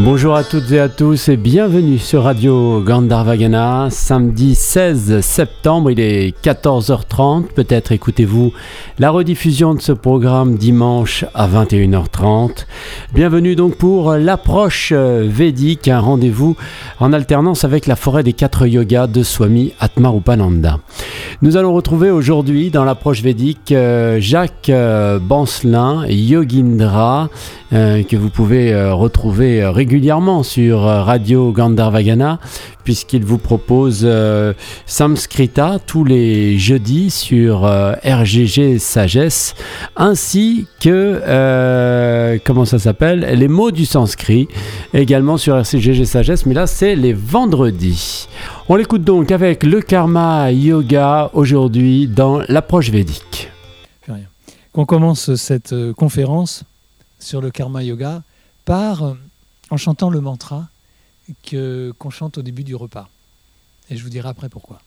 Bonjour à toutes et à tous et bienvenue sur Radio Gandharvagana, samedi 16 septembre, il est 14h30, peut-être écoutez-vous la rediffusion de ce programme dimanche à 21h30. Bienvenue donc pour l'approche védique, un rendez-vous en alternance avec la forêt des quatre yogas de Swami Atmarupananda. Nous allons retrouver aujourd'hui dans l'approche védique euh, Jacques euh, Bancelin, Yogindra, euh, que vous pouvez retrouver régulièrement régulièrement sur euh, Radio Gandharvagana puisqu'il vous propose euh, Samskrita tous les jeudis sur euh, RGG Sagesse ainsi que comment ça s'appelle les mots du sanskrit également sur RCGG Sagesse mais là c'est les vendredis. On l'écoute donc avec le karma yoga aujourd'hui dans l'approche védique. On commence cette conférence sur le karma yoga par en chantant le mantra qu'on chante au début du repas. Et je vous dirai après pourquoi.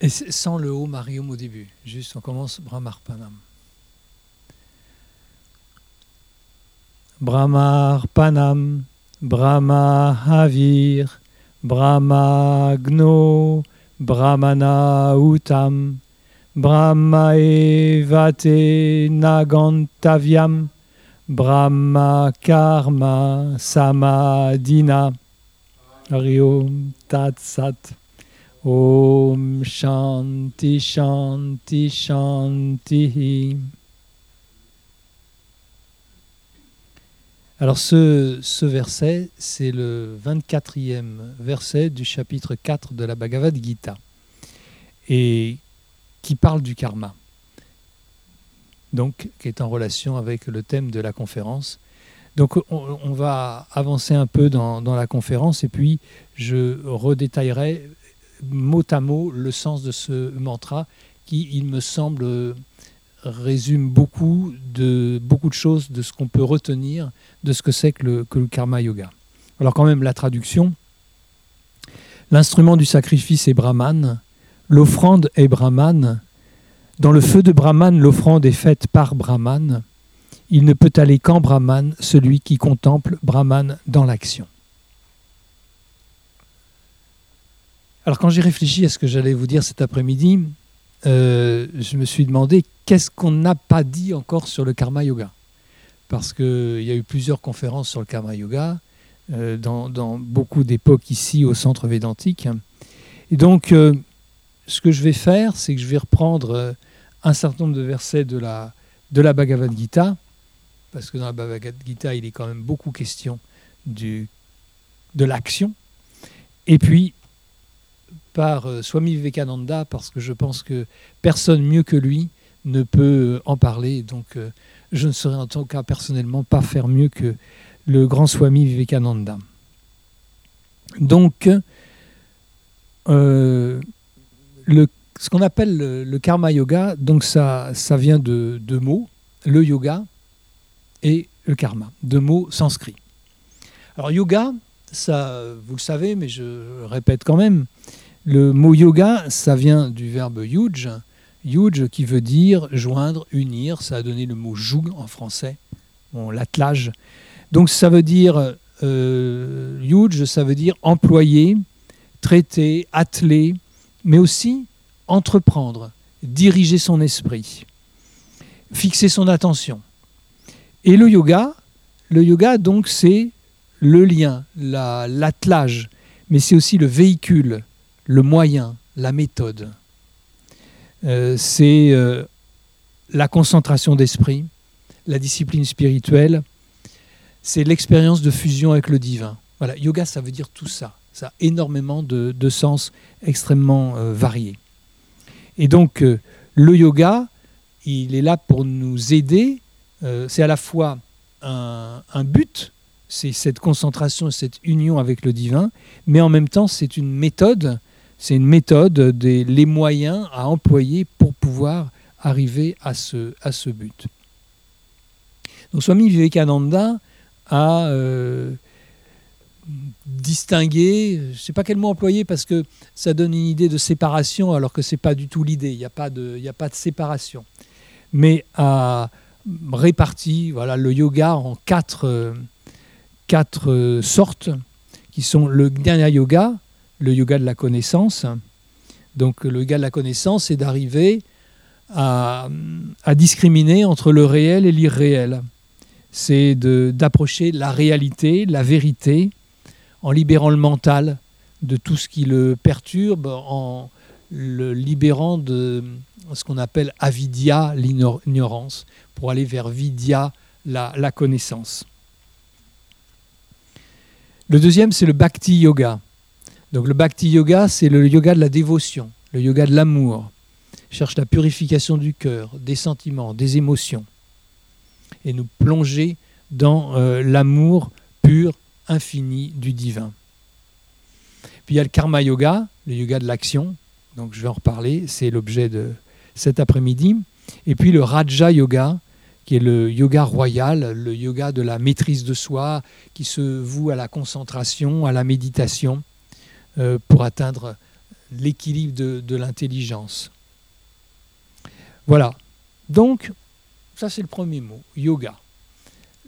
Et sans le haut marium au début, juste on commence Brahmarpanam. Brahmarpanam, Brahmahavir, Brahmagno, Brahmana Utam, Brahma evate nagantavyam, Brahma karma samadina. Hariom tat sat. Om shanti shanti shanti. Alors ce, ce verset, c'est le 24e verset du chapitre 4 de la Bhagavad Gita. Et qui parle du karma, donc qui est en relation avec le thème de la conférence. Donc on, va avancer un peu dans, la conférence et puis je redétaillerai mot à mot le sens de ce mantra qui, il me semble, résume beaucoup de, beaucoup de choses de ce qu'on peut retenir de ce que c'est que le, que le karma yoga. Alors quand même la traduction. L'instrument du sacrifice est Brahman, L'offrande est Brahman. Dans le feu de Brahman, l'offrande est faite par Brahman. Il ne peut aller qu'en Brahman, celui qui contemple Brahman dans l'action. Alors quand j'ai réfléchi à ce que j'allais vous dire cet après-midi, euh, je me suis demandé qu'est-ce qu'on n'a pas dit encore sur le karma yoga. Parce qu'il y a eu plusieurs conférences sur le karma yoga euh, dans, beaucoup d'époques ici au centre védantique. Et donc, euh, ce que je vais faire, c'est que je vais reprendre euh, un certain nombre de versets de la, de la Bhagavad Gita, parce que dans la Bhagavad Gita, il est quand même beaucoup question de l'action. Et puis, par euh, Swami Vivekananda, parce que je pense que personne mieux que lui ne peut en parler. Donc, euh, je ne saurais en tout cas personnellement pas faire mieux que le grand Swami Vivekananda. Donc, ce qu'on appelle le, karma yoga, donc ça, ça vient de deux mots, le yoga et le karma, deux mots sanscrits. Alors yoga, ça, vous le savez, mais je répète quand même, le mot yoga, ça vient du verbe yuj, yuj qui veut dire joindre, unir, ça a donné le mot joug en français, bon, l'attelage. Donc ça veut dire euh, yuj, ça veut dire employer, traiter, atteler, mais aussi entreprendre, diriger son esprit, fixer son attention. Et le yoga, le yoga donc c'est le lien, l'attelage, mais c'est aussi le véhicule, le moyen, la méthode. Euh, c'est euh, la concentration d'esprit, la discipline spirituelle, c'est l'expérience de fusion avec le divin. Voilà, yoga, ça veut dire tout ça. Ça a énormément de, sens extrêmement euh, variés. Et donc, euh, le yoga, il est là pour nous aider. Euh, c'est à la fois un, but, c'est cette concentration, cette union avec le divin, mais en même temps, c'est une méthode, c'est une méthode, des, les moyens à employer pour pouvoir arriver à ce, à ce but. Donc, Swami Vivekananda a distinguer, je ne sais pas quel mot employer parce que ça donne une idée de séparation alors que ce n'est pas du tout l'idée, il n'y a, pas de, a pas de séparation. Mais à réparti voilà, le yoga en quatre, quatre sortes, qui sont le Jnana Yoga, le yoga de la connaissance. Donc le yoga de la connaissance, c'est d'arriver à, à, discriminer entre le réel et l'irréel. C'est d'approcher la réalité, la vérité, en libérant le mental de tout ce qui le perturbe, en le libérant de ce qu'on appelle avidya, l'ignorance, pour aller vers vidya, la, connaissance. Le deuxième, c'est le bhakti yoga. Donc le bhakti yoga, c'est le yoga de la dévotion, le yoga de l'amour. Cherche la purification du cœur, des sentiments, des émotions. Et nous plonger dans euh, l'amour pur, infini du divin. Puis il y a le karma yoga, le yoga de l'action. Donc je vais en reparler, c'est l'objet de cet après-midi. Et puis le raja yoga, qui est le yoga royal, le yoga de la maîtrise de soi, qui se voue à la concentration, à la méditation, euh, pour atteindre l'équilibre de, de l'intelligence. Voilà. Donc, ça c'est le premier mot, yoga.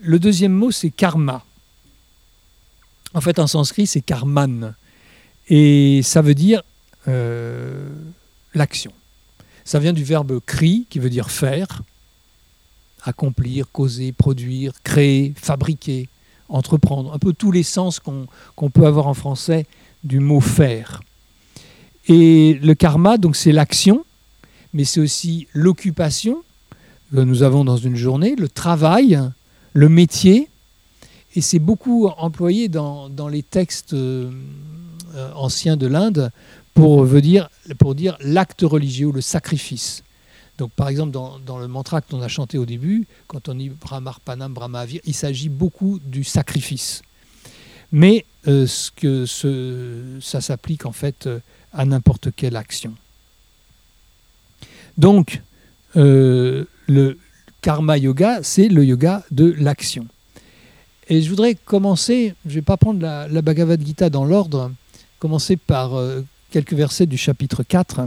Le deuxième mot, c'est karma. En fait, en sanskrit, c'est karman. Et ça veut dire euh, l'action. Ça vient du verbe kri, qui veut dire faire, accomplir, causer, produire, créer, fabriquer, entreprendre. Un peu tous les sens qu'on peut avoir en français du mot faire. Et le karma, donc c'est l'action, mais c'est aussi l'occupation que nous avons dans une journée, le travail, le métier, et c'est beaucoup employé dans, les textes euh, anciens de l'Inde pour, dire, l'acte religieux, le sacrifice. Donc, par exemple, dans, le mantra qu'on a chanté au début, quand on dit Brahmarpanam Brahmavir, il s'agit beaucoup du sacrifice. Mais euh, ce que ça s'applique en fait euh, à n'importe quelle action. Donc, euh, le karma yoga, c'est le yoga de l'action. Et je voudrais commencer, je ne vais pas prendre la, Bhagavad Gita dans l'ordre, commencer par euh, quelques versets du chapitre 4,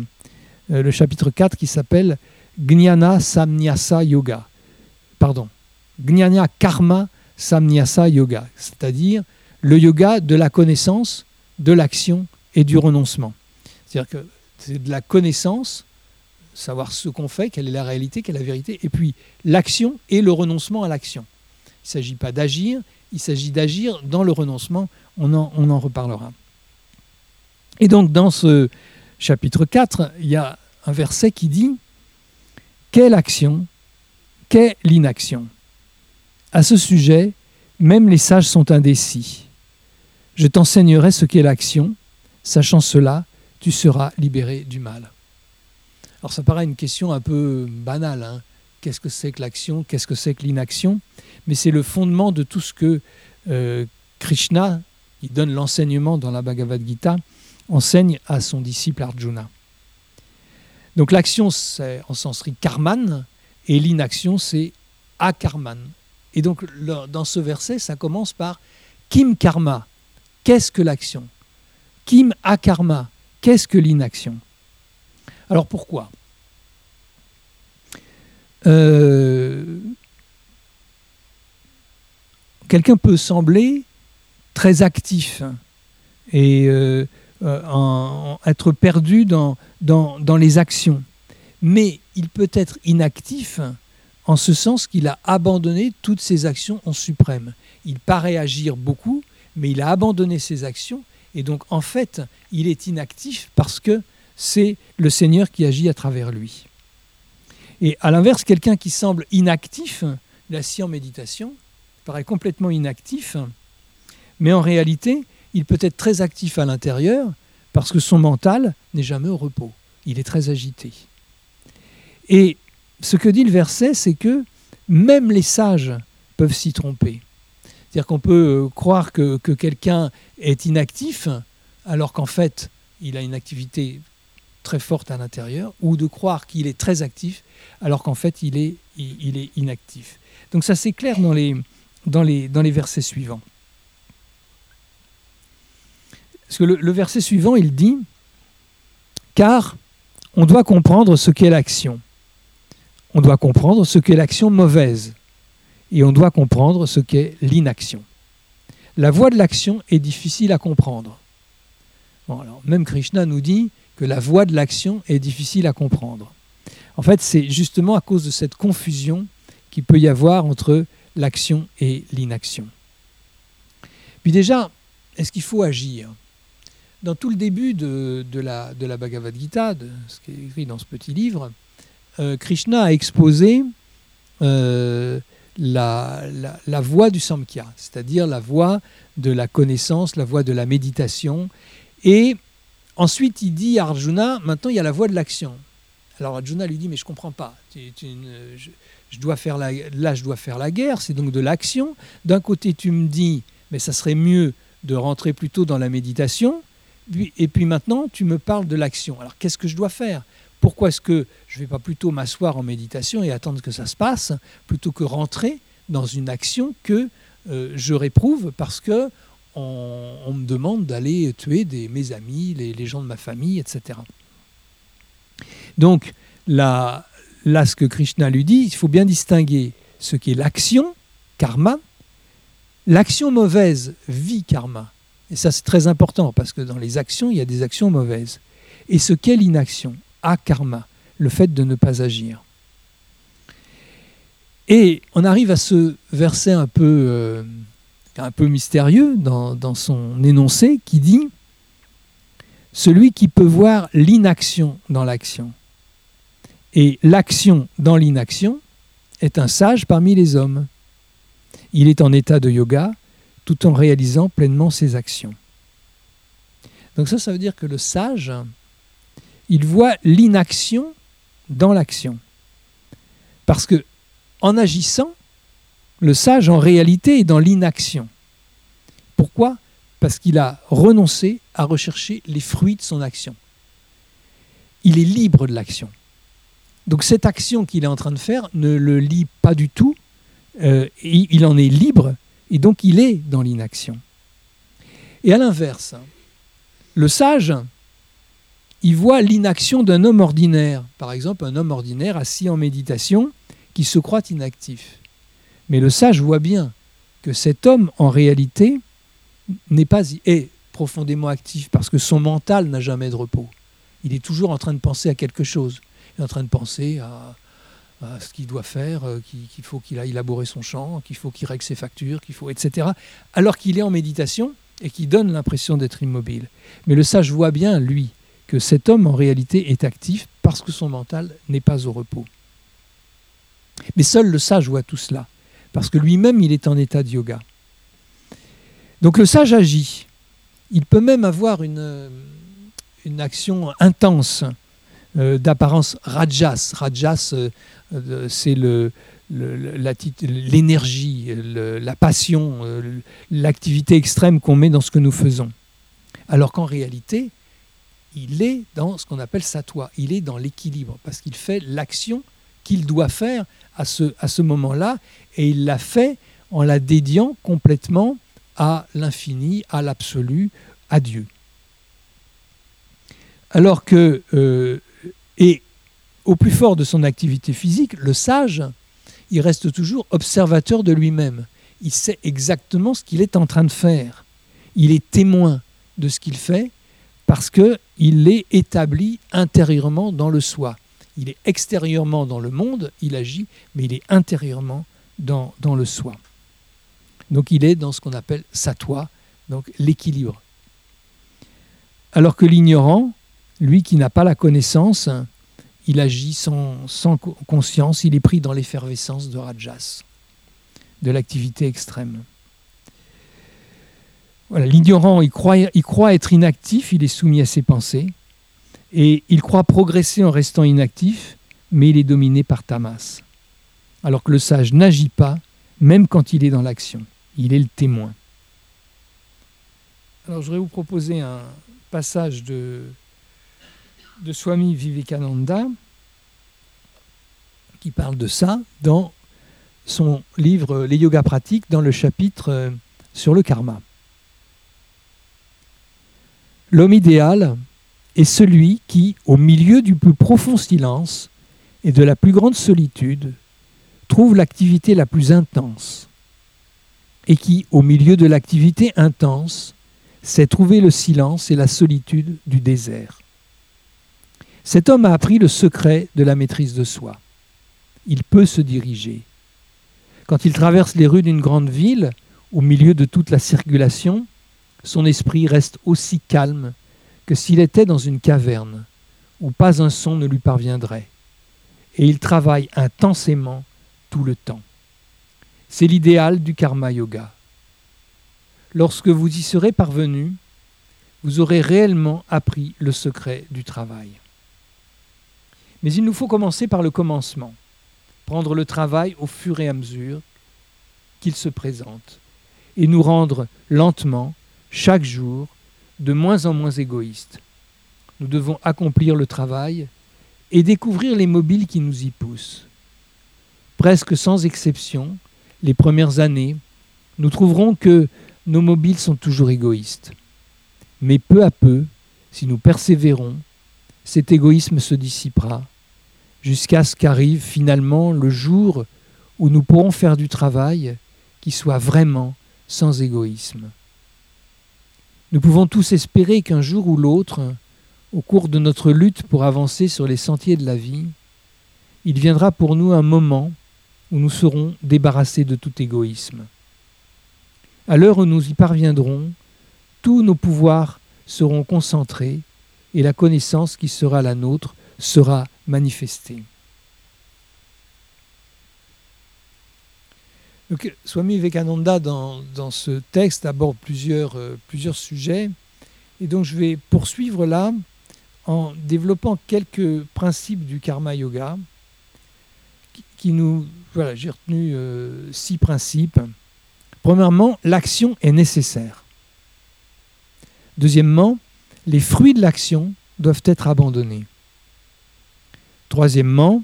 euh, le chapitre 4 qui s'appelle Gnana Samnyasa Yoga. Pardon, Gnana Karma Samnyasa Yoga, c'est-à-dire le yoga de la connaissance, de l'action et du renoncement. C'est-à-dire que c'est de la connaissance, savoir ce qu'on fait, quelle est la réalité, quelle est la vérité, et puis l'action et le renoncement à l'action. Il ne s'agit pas d'agir, il s'agit d'agir dans le renoncement, on en, reparlera. Et donc dans ce chapitre 4, il y a un verset qui dit Quelle action Qu'est l'inaction À ce sujet, même les sages sont indécis. Je t'enseignerai ce qu'est l'action. Sachant cela, tu seras libéré du mal. Alors ça paraît une question un peu banale. Hein Qu'est-ce que c'est que l'action? Qu'est-ce que c'est que l'inaction? Mais c'est le fondement de tout ce que euh, Krishna, qui donne l'enseignement dans la Bhagavad Gita, enseigne à son disciple Arjuna. Donc l'action, c'est en sanskrit karman, et l'inaction, c'est akarman. Et donc dans ce verset, ça commence par kim karma, qu'est-ce que l'action? Kim akarma, qu'est-ce que l'inaction? Alors pourquoi? Euh, quelqu'un peut sembler très actif et euh, euh, être perdu dans, dans, dans, les actions. Mais il peut être inactif en ce sens qu'il a abandonné toutes ses actions en suprême. Il paraît agir beaucoup, mais il a abandonné ses actions et donc en fait il est inactif parce que c'est le Seigneur qui agit à travers lui. Et à l'inverse, quelqu'un qui semble inactif, assis en méditation, paraît complètement inactif, mais en réalité, il peut être très actif à l'intérieur parce que son mental n'est jamais au repos. Il est très agité. Et ce que dit le verset, c'est que même les sages peuvent s'y tromper. C'est-à-dire qu'on peut euh, croire que quelqu'un est inactif alors qu'en fait, il a une activité très forte à l'intérieur, ou de croire qu'il est très actif alors qu'en fait il est, il, est inactif. Donc ça c'est clair dans les, dans, les, dans les versets suivants. Parce que le, le verset suivant, il dit, car on doit comprendre ce qu'est l'action. on doit comprendre ce qu'est l'action mauvaise et on doit comprendre ce qu'est l'inaction. La voie de l'action est difficile à comprendre. même Krishna nous dit que la voie de l'action est difficile à comprendre. En fait, c'est justement à cause de cette confusion qu'il peut y avoir entre l'action et l'inaction. Puis déjà, est-ce qu'il faut agir? Dans tout le début de, la, la Bhagavad Gita, ce qui est écrit dans ce petit livre, euh, Krishna a exposé euh, la, la, voie du Samkhya, c'est-à-dire la voie de la connaissance, la voie de la méditation. Et ensuite, il dit à Arjuna, maintenant il y a la voie de l'action. Alors Arjuna lui dit, mais je ne comprends pas. je, dois faire là, je dois faire la guerre, c'est donc de l'action. D'un côté, tu me dis, mais ça serait mieux de rentrer plutôt dans la méditation. Et puis maintenant, tu me parles de l'action. Alors qu'est-ce que je dois faire? Pourquoi est-ce que je ne vais pas plutôt m'asseoir en méditation et attendre que ça se passe, plutôt que rentrer dans une action que euh, je réprouve parce que on, me demande d'aller tuer mes amis, les, gens de ma famille, etc. Donc là, ce que Krishna lui dit, il faut bien distinguer ce qui est l'action, karma, L'action mauvaise vit karma. Et ça, c'est très important parce que dans les actions, il y a des actions mauvaises. Et ce qu'est l'inaction a karma, le fait de ne pas agir. Et on arrive à ce verset un peu, euh, un peu mystérieux dans, son énoncé qui dit Celui qui peut voir l'inaction dans l'action et l'action dans l'inaction est un sage parmi les hommes. Il est en état de yoga tout en réalisant pleinement ses actions. Donc ça, ça veut dire que le sage, il voit l'inaction dans l'action. Parce que en agissant, le sage en réalité est dans l'inaction. Pourquoi? Parce qu'il a renoncé à rechercher les fruits de son action. Il est libre de l'action. Donc cette action qu'il est en train de faire ne le lie pas du tout euh, il en est libre et donc il est dans l'inaction. Et à l'inverse, le sage, il voit l'inaction d'un homme ordinaire, par exemple un homme ordinaire assis en méditation qui se croit inactif. Mais le sage voit bien que cet homme, en réalité, n'est pas est profondément actif parce que son mental n'a jamais de repos. Il est toujours en train de penser à quelque chose. Il est en train de penser à ce qu'il doit faire, euh, qu'il faut qu'il aille élaborer son champ, qu'il faut qu'il règle ses factures, qu'il faut, etc. Alors qu'il est en méditation et qui donne l'impression d'être immobile. Mais le sage voit bien, lui, que cet homme en réalité est actif parce que son mental n'est pas au repos. Mais seul le sage voit tout cela, parce que lui-même, il est en état de yoga. Donc le sage agit. Il peut même avoir une, action intense euh, d'apparence rajas. Rajas, euh, euh, c'est l'énergie, la passion, l'activité extrême qu'on met dans ce que nous faisons. Alors qu'en réalité, il est dans ce qu'on appelle satwa, il est dans l'équilibre, parce qu'il fait l'action qu'il doit faire à ce, moment-là, et il l'a fait en la dédiant complètement à l'infini, à l'absolu, à Dieu. Alors que et au plus fort de son activité physique, le sage, il reste toujours observateur de lui-même. Il sait exactement ce qu'il est en train de faire. Il est témoin de ce qu'il fait parce qu'il est établi intérieurement dans le soi. Il est extérieurement dans le monde, il agit, mais il est intérieurement dans, le soi. Donc il est dans ce qu'on appelle satwa, donc l'équilibre. Alors que l'ignorant, lui qui n'a pas la connaissance, il agit sans, conscience, il est pris dans l'effervescence de Rajas, de l'activité extrême. Voilà, L'ignorant, il croit, il croit être inactif, il est soumis à ses pensées, et il croit progresser en restant inactif, mais il est dominé par Tamas. Alors que le sage n'agit pas, même quand il est dans l'action. Il est le témoin. Alors je voudrais vous proposer un passage de Swami Vivekananda qui parle de ça dans son livre Les yogas pratiques dans le chapitre euh, sur le karma. L'homme idéal est celui qui, au milieu du plus profond silence, et de la plus grande solitude trouve l'activité la plus intense, et qui, au milieu de l'activité intense, sait trouver le silence et la solitude du désert. Cet homme a appris le secret de la maîtrise de soi. Il peut se diriger. Quand il traverse les rues d'une grande ville, au milieu de toute la circulation, son esprit reste aussi calme que s'il était dans une caverne où pas un son ne lui parviendrait. Et il travaille intensément tout le temps. C'est l'idéal du karma yoga. Lorsque vous y serez parvenu, vous aurez réellement appris le secret du travail. Mais il nous faut commencer par le commencement, prendre le travail au fur et à mesure qu'il se présente, et nous rendre lentement, chaque jour, de moins en moins égoïstes. Nous devons accomplir le travail et découvrir les mobiles qui nous y poussent. Presque sans exception, les premières années, nous trouverons que nos mobiles sont toujours égoïstes. Mais peu à peu, si nous persévérons, cet égoïsme se dissipera, jusqu'à ce qu'arrive finalement le jour où nous pourrons faire du travail qui soit vraiment sans égoïsme. Nous pouvons tous espérer qu'un jour ou l'autre, au cours de notre lutte pour avancer sur les sentiers de la vie, il viendra pour nous un moment où nous serons débarrassés de tout égoïsme. À l'heure où nous y parviendrons, tous nos pouvoirs seront concentrés et la connaissance qui sera la nôtre sera manifestée. Donc, Swami Vivekananda, dans, dans, ce texte, aborde plusieurs, euh, plusieurs sujets. Et donc, je vais poursuivre là en développant quelques principes du karma yoga qui, nous. Voilà, j'ai retenu euh, six principes. Premièrement, l'action est nécessaire. Deuxièmement, les fruits de l'action doivent être abandonnés. Troisièmement,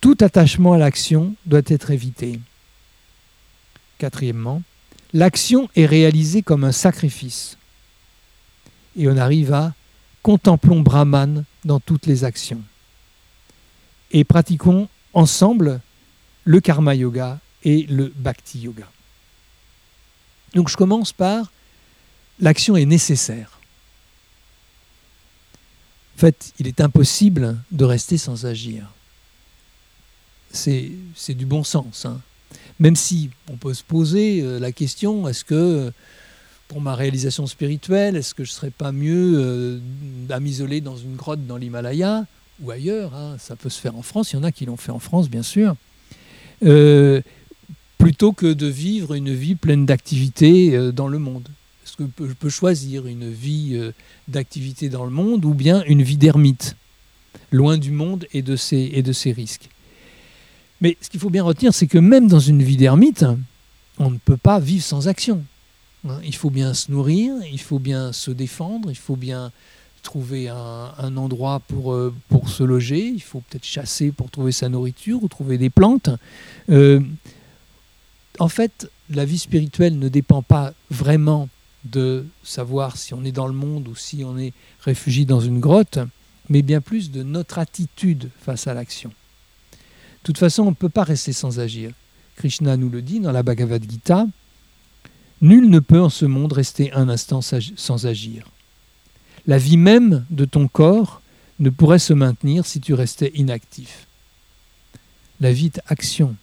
tout attachement à l'action doit être évité. Quatrièmement, l'action est réalisée comme un sacrifice. Et on arrive à contemplons Brahman dans toutes les actions. Et pratiquons ensemble le karma yoga et le bhakti yoga. Donc je commence par l'action est nécessaire. En fait, il est impossible de rester sans agir. C'est du bon sens. Hein. Même si on peut se poser euh, la question, est-ce que pour ma réalisation spirituelle, est-ce que je ne serais pas mieux euh, à m'isoler dans une grotte dans l'Himalaya ou ailleurs hein, Ça peut se faire en France, il y en a qui l'ont fait en France, bien sûr. Euh, plutôt que de vivre une vie pleine d'activités dans le monde. Est-ce que je peux choisir une vie d'activité dans le monde ou bien une vie d'ermite, loin du monde et de ses, et de ses risques mais ce qu'il faut bien retenir, c'est que même dans une vie d'ermite, on ne peut pas vivre sans action. Hein, il faut bien se nourrir, il faut bien se défendre, il faut bien trouver un, endroit pour, euh, pour se loger, il faut peut-être chasser pour trouver sa nourriture ou trouver des plantes. Euh, en fait, la vie spirituelle ne dépend pas vraiment de savoir si on est dans le monde ou si on est réfugié dans une grotte, mais bien plus de notre attitude face à l'action. Toute façon, on ne peut pas rester sans agir. Krishna nous le dit dans la Bhagavad Gita, Nul ne peut en ce monde rester un instant sans agir. La vie même de ton corps ne pourrait se maintenir si tu restais inactif. La vie est action.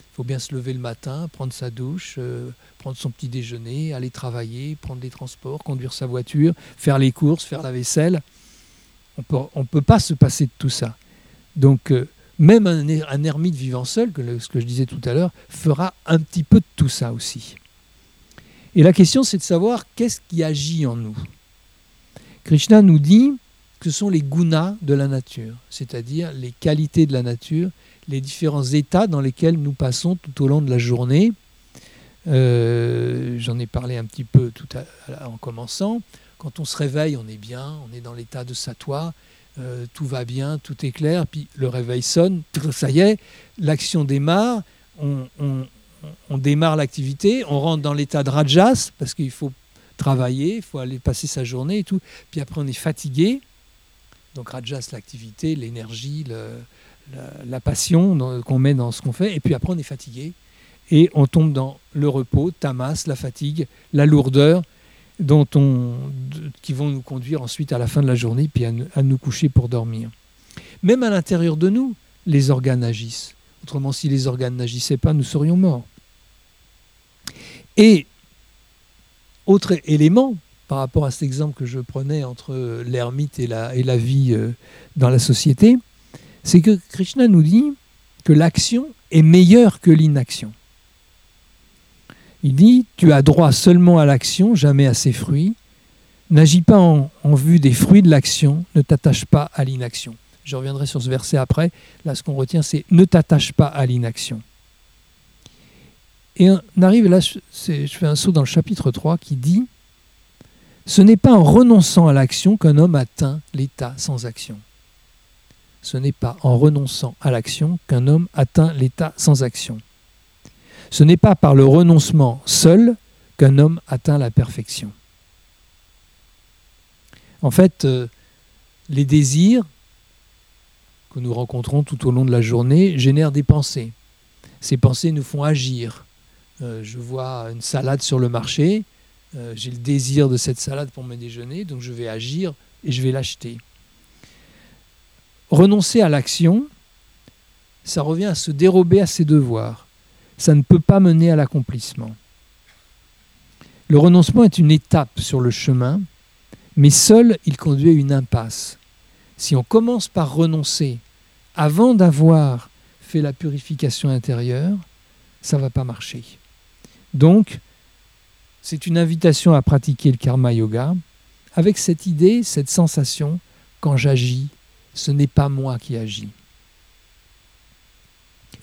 Il faut bien se lever le matin, prendre sa douche, euh, prendre son petit déjeuner, aller travailler, prendre les transports, conduire sa voiture, faire les courses, faire la vaisselle. On ne peut pas se passer de tout ça. Donc, euh, même un, ermite vivant seul, ce que je disais tout à l'heure, fera un petit peu de tout ça aussi. Et la question, c'est de savoir qu'est-ce qui agit en nous. Krishna nous dit que ce sont les gunas de la nature, c'est-à-dire les qualités de la nature, les différents états dans lesquels nous passons tout au long de la journée. Euh, j'en ai parlé un petit peu tout en commençant. Quand on se réveille, on est bien, on est dans l'état de satoire. Euh, tout va bien, tout est clair, puis le réveil sonne, ça y est, l'action démarre, on, démarre l'activité, on rentre dans l'état de rajas, parce qu'il faut travailler, il faut aller passer sa journée et tout, puis après on est fatigué, donc rajas, l'activité, l'énergie, la, passion qu'on met dans ce qu'on fait, et puis après on est fatigué, et on tombe dans le repos, tamas, la fatigue, la lourdeur, dont on, qui vont nous conduire ensuite à la fin de la journée, puis à, nous coucher pour dormir. Même à l'intérieur de nous, les organes agissent. Autrement, si les organes n'agissaient pas, nous serions morts. Et, autre élément, par rapport à cet exemple que je prenais entre l'ermite et la, vie euh, dans la société, c'est que Krishna nous dit que l'action est meilleure que l'inaction. Il dit, tu as droit seulement à l'action, jamais à ses fruits. N'agis pas en, vue des fruits de l'action, ne t'attache pas à l'inaction. Je reviendrai sur ce verset après. Là, ce qu'on retient, c'est ne t'attache pas à l'inaction. Et on arrive, là, je fais un saut dans le chapitre 3 qui dit Ce n'est pas en renonçant à l'action qu'un homme atteint l'état sans action. Ce n'est pas en renonçant à l'action qu'un homme atteint l'état sans action. Ce n'est pas par le renoncement seul qu'un homme atteint la perfection. En fait, euh, les désirs que nous rencontrons tout au long de la journée génèrent des pensées. Ces pensées nous font agir. Euh, je vois une salade sur le marché, euh, j'ai le désir de cette salade pour mon déjeuner, donc je vais agir et je vais l'acheter. Renoncer à l'action, ça revient à se dérober à ses devoirs ça ne peut pas mener à l'accomplissement. Le renoncement est une étape sur le chemin, mais seul il conduit à une impasse. Si on commence par renoncer avant d'avoir fait la purification intérieure, ça ne va pas marcher. Donc, c'est une invitation à pratiquer le karma yoga avec cette idée, cette sensation, quand j'agis, ce n'est pas moi qui agis.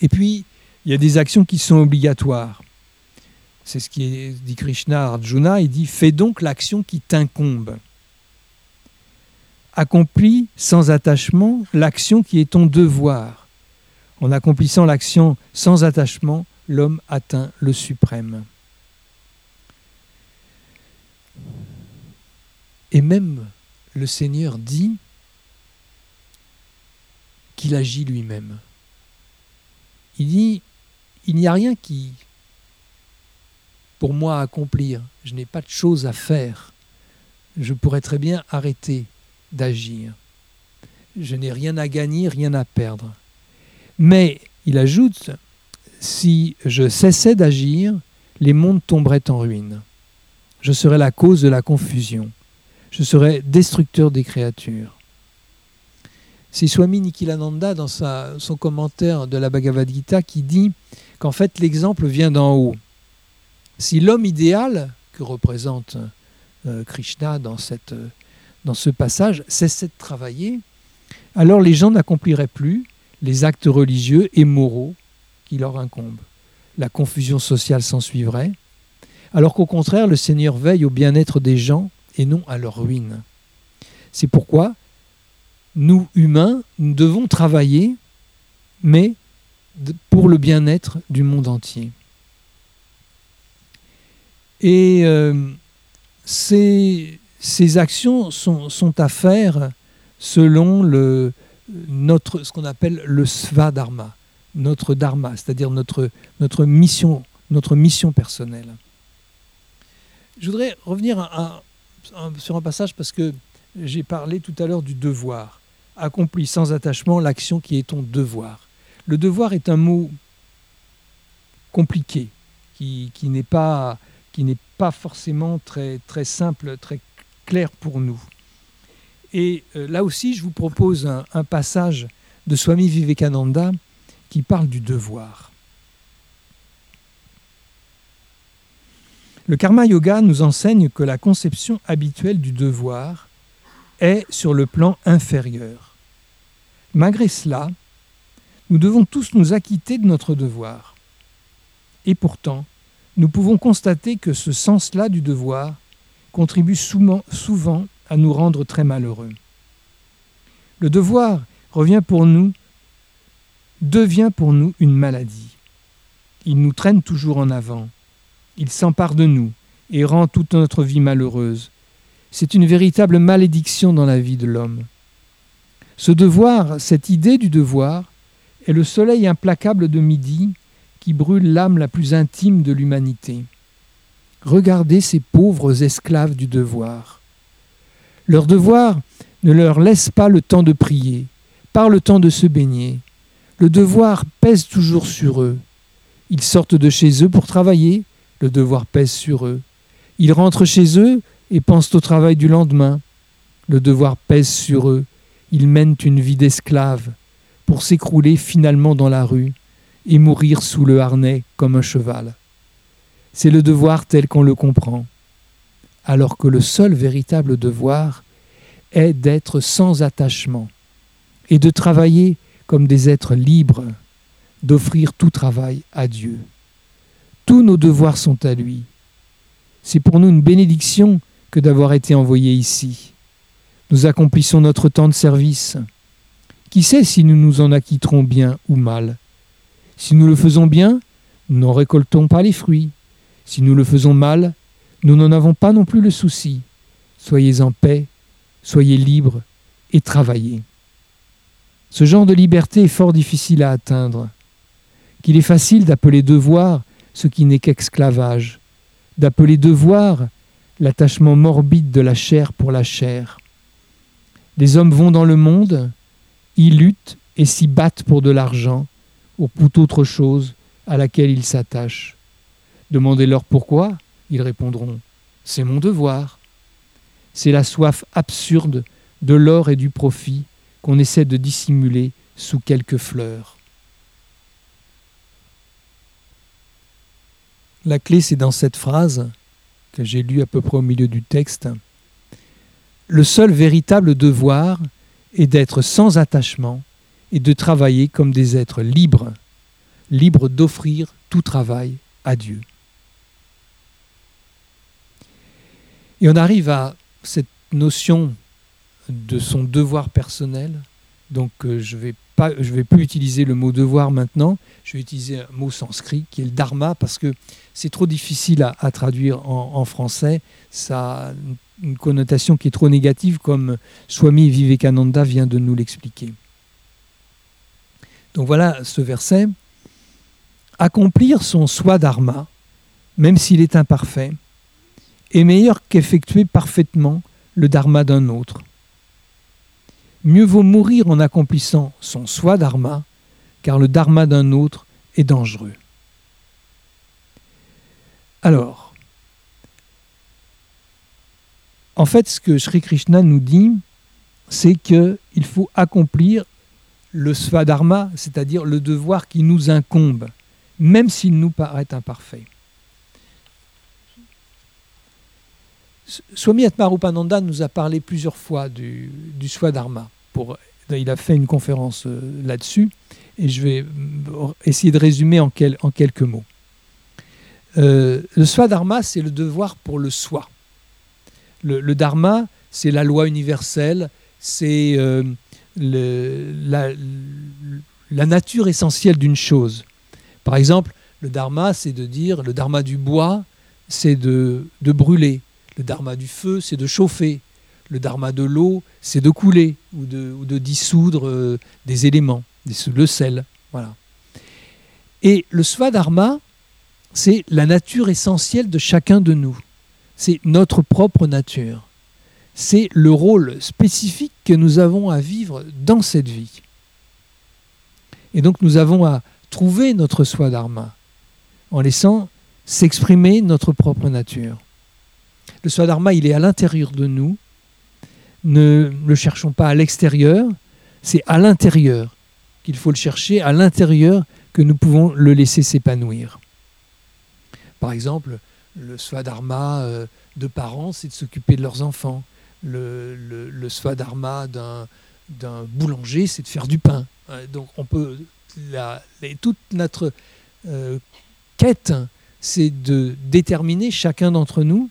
Et puis, il y a des actions qui sont obligatoires. C'est ce qui dit Krishna Arjuna. Il dit Fais donc l'action qui t'incombe. Accomplis sans attachement l'action qui est ton devoir. En accomplissant l'action sans attachement, l'homme atteint le suprême. Et même le Seigneur dit qu'il agit lui-même. Il dit il n'y a rien qui, pour moi, à accomplir. Je n'ai pas de choses à faire. Je pourrais très bien arrêter d'agir. Je n'ai rien à gagner, rien à perdre. Mais, il ajoute, si je cessais d'agir, les mondes tomberaient en ruine. Je serais la cause de la confusion. Je serais destructeur des créatures. C'est Swami Nikilananda dans son commentaire de la Bhagavad Gita qui dit qu'en fait l'exemple vient d'en haut. Si l'homme idéal que représente euh, Krishna dans, cette, dans ce passage cessait de travailler, alors les gens n'accompliraient plus les actes religieux et moraux qui leur incombent. La confusion sociale s'ensuivrait, alors qu'au contraire, le Seigneur veille au bien-être des gens et non à leur ruine. C'est pourquoi nous, humains, nous devons travailler, mais pour le bien-être du monde entier. Et euh, ces, actions sont, à faire selon ce qu'on appelle le svadharma, notre dharma, c'est-à-dire notre, notre, mission, notre mission personnelle. Je voudrais revenir sur un passage parce que j'ai parlé tout à l'heure du devoir. Accomplis sans attachement l'action qui est ton devoir. Le devoir est un mot compliqué, qui, n'est pas, forcément très, simple, très clair pour nous. Et euh, là aussi, je vous propose un passage de Swami Vivekananda qui parle du devoir. Le karma yoga nous enseigne que la conception habituelle du devoir est sur le plan inférieur. Malgré cela, nous devons tous nous acquitter de notre devoir. Et pourtant, nous pouvons constater que ce sens-là du devoir contribue souvent, à nous rendre très malheureux. Le devoir revient pour nous, devient pour nous une maladie. Il nous traîne toujours en avant. Il s'empare de nous et rend toute notre vie malheureuse. C'est une véritable malédiction dans la vie de l'homme. Ce devoir, cette idée du devoir, est le soleil implacable de midi qui brûle l'âme la plus intime de l'humanité. Regardez ces pauvres esclaves du devoir. Leur devoir ne leur laisse pas le temps de prier, pas le temps de se baigner. Le devoir pèse toujours sur eux. Ils sortent de chez eux pour travailler, le devoir pèse sur eux. Ils rentrent chez eux et pensent au travail du lendemain. Le devoir pèse sur eux. Ils mènent une vie d'esclaves pour s'écrouler finalement dans la rue et mourir sous le harnais comme un cheval. C'est le devoir tel qu'on le comprend, alors que le seul véritable devoir est d'être sans attachement et de travailler comme des êtres libres, d'offrir tout travail à Dieu. Tous nos devoirs sont à lui. C'est pour nous une bénédiction que d'avoir été envoyés ici. Nous accomplissons notre temps de service. Qui sait si nous nous en acquitterons bien ou mal? Si nous le faisons bien, nous n'en récoltons pas les fruits. Si nous le faisons mal, nous n'en avons pas non plus le souci. Soyez en paix, soyez libres et travaillez. Ce genre de liberté est fort difficile à atteindre. Qu'il est facile d'appeler devoir ce qui n'est qu'esclavage, d'appeler devoir l'attachement morbide de la chair pour la chair. Les hommes vont dans le monde, ils luttent et s'y battent pour de l'argent ou pour autre chose à laquelle ils s'attachent. Demandez-leur pourquoi, ils répondront C'est mon devoir. C'est la soif absurde de l'or et du profit qu'on essaie de dissimuler sous quelques fleurs. La clé, c'est dans cette phrase que j'ai lue à peu près au milieu du texte. Le seul véritable devoir est d'être sans attachement et de travailler comme des êtres libres, libres d'offrir tout travail à Dieu. Et on arrive à cette notion de son devoir personnel. Donc euh, je vais pas, je vais plus utiliser le mot devoir maintenant. Je vais utiliser un mot sanskrit qui est le dharma parce que c'est trop difficile à, traduire en, français. Ça une connotation qui est trop négative, comme Swami Vivekananda vient de nous l'expliquer. Donc voilà ce verset. Accomplir son soi dharma, même s'il est imparfait, est meilleur qu'effectuer parfaitement le dharma d'un autre. Mieux vaut mourir en accomplissant son soi dharma, car le dharma d'un autre est dangereux. Alors, en fait, ce que Sri Krishna nous dit, c'est qu'il faut accomplir le dharma, c'est-à-dire le devoir qui nous incombe, même s'il nous paraît imparfait. Swami Atmarupananda nous a parlé plusieurs fois du, du Swadharma. Il a fait une conférence euh, là-dessus et je vais essayer de résumer en, en quelques mots. Euh, le Swadharma, c'est le devoir pour le soi. Le, Dharma, c'est la loi universelle, c'est euh, la, nature essentielle d'une chose. Par exemple, le Dharma, c'est de dire, le Dharma du bois, c'est de, brûler. Le dharma du feu, c'est de chauffer. Le dharma de l'eau, c'est de couler ou de, dissoudre euh, des éléments, le sel. Voilà. Et le swadharma, c'est la nature essentielle de chacun de nous. C'est notre propre nature. C'est le rôle spécifique que nous avons à vivre dans cette vie. Et donc nous avons à trouver notre swadharma en laissant s'exprimer notre propre nature. Le Swadharma, il est à l'intérieur de nous. Ne le cherchons pas à l'extérieur, c'est à l'intérieur qu'il faut le chercher, à l'intérieur que nous pouvons le laisser s'épanouir. Par exemple, le Swadharma euh, de parents, c'est de s'occuper de leurs enfants. Le, Swadharma d'un boulanger, c'est de faire du pain. Donc on peut, toute notre euh, quête, c'est de déterminer chacun d'entre nous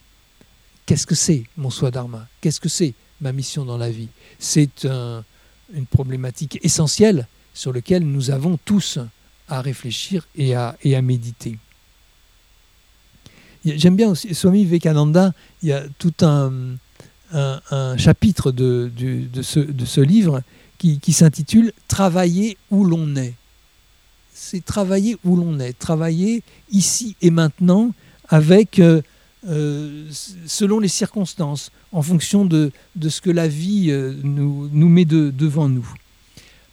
Qu'est-ce que c'est mon Swadharma Qu'est-ce que c'est ma mission dans la vie? C'est une problématique essentielle sur laquelle nous avons tous à réfléchir et à méditer. J'aime bien aussi, Swami Vivekananda, il y a tout un, chapitre de, ce, livre qui, s'intitule Travailler où l'on est. c'est travailler où l'on est, travailler ici et maintenant avec, euh, euh, selon les circonstances, en fonction de, ce que la vie euh, nous, met de, devant nous.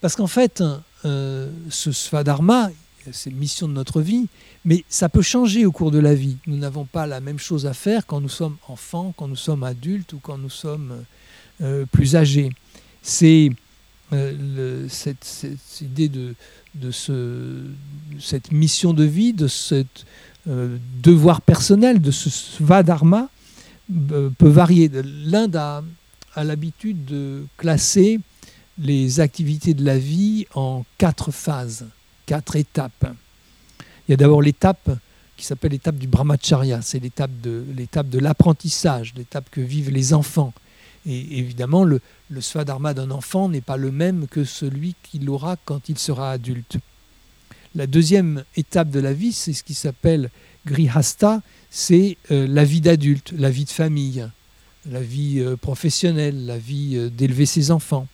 Parce qu'en fait, ce Svadharma, c'est mission de notre vie, mais ça peut changer au cours de la vie. Nous n'avons pas la même chose à faire quand nous sommes enfants, quand nous sommes adultes ou quand nous sommes plus âgés. C'est cette, cette, idée de, de ce, cette mission de vie, de ce euh, devoir personnel, de ce svadharma, euh, peut varier. L'Inde a l'habitude de classer les activités de la vie en quatre phases, quatre étapes. Il y a d'abord l'étape qui s'appelle l'étape du brahmacharya, c'est l'étape de l'étape de l'apprentissage, l'étape que vivent les enfants. Et évidemment, le, le svadharma d'un enfant n'est pas le même que celui qu'il aura quand il sera adulte. La deuxième étape de la vie, c'est ce qui s'appelle grihasta, c'est euh, la vie d'adulte, la vie de famille, la vie euh, professionnelle, la vie euh, d'élever ses enfants.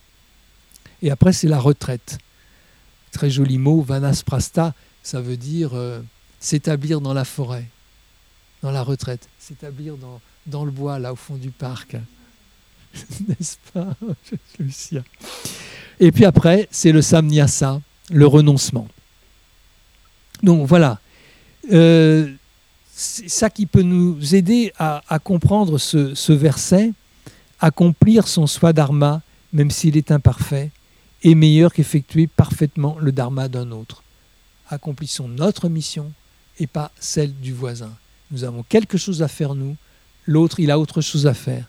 Et après, c'est la retraite. Très joli mot, vanasprasta, ça veut dire s'établir dans la forêt, dans la retraite, s'établir dans, le bois, là au fond du parc. N'est-ce pas, Lucien Et puis après, c'est le samnyasa, le renoncement. Donc voilà. Euh, c'est ça qui peut nous aider à, comprendre ce, verset. Accomplir son swadharma, même s'il est imparfait, est meilleur qu'effectuer parfaitement le dharma d'un autre. Accomplissons notre mission et pas celle du voisin. Nous avons quelque chose à faire, nous. L'autre, il a autre chose à faire.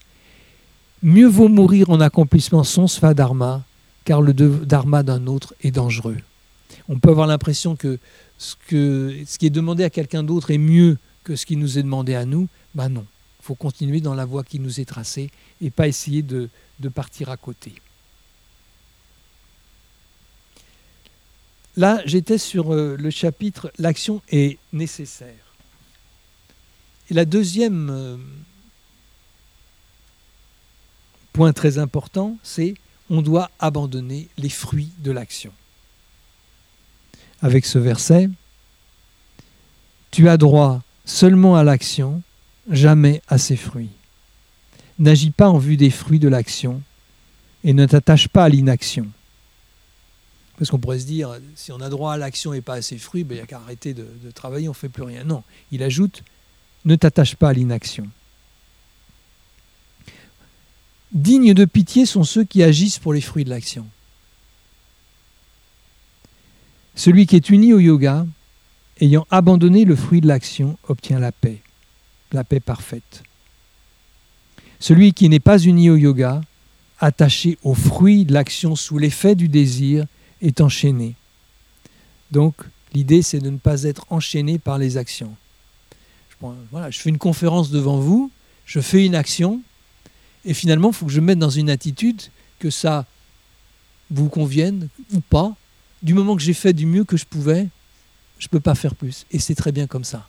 Mieux vaut mourir en accomplissant son svadharma, car le dharma d'un autre est dangereux. On peut avoir l'impression que ce, qui est demandé à quelqu'un d'autre est mieux que ce qui nous est demandé à nous. Ben non, il faut continuer dans la voie qui nous est tracée et pas essayer de partir à côté. Là, j'étais sur euh, le chapitre L'action est nécessaire. Et la deuxième euh, point très important, c'est on doit abandonner les fruits de l'action. Avec ce verset, tu as droit seulement à l'action, jamais à ses fruits. N'agis pas en vue des fruits de l'action et ne t'attache pas à l'inaction. Parce qu'on pourrait se dire, si on a droit à l'action et pas à ses fruits, ben, il n'y a qu'à arrêter de, de travailler, on ne fait plus rien. Non, il ajoute, ne t'attache pas à l'inaction. Dignes de pitié sont ceux qui agissent pour les fruits de l'action. Celui qui est uni au yoga, ayant abandonné le fruit de l'action, obtient la paix, la paix parfaite. Celui qui n'est pas uni au yoga, attaché au fruit de l'action sous l'effet du désir, est enchaîné. Donc, l'idée, c'est de ne pas être enchaîné par les actions. Je, fais une conférence devant vous, je fais une action, et finalement, il faut que je me mette dans une attitude que ça vous convienne ou pas. Du moment que j'ai fait du mieux que je pouvais, je ne peux pas faire plus. Et c'est très bien comme ça.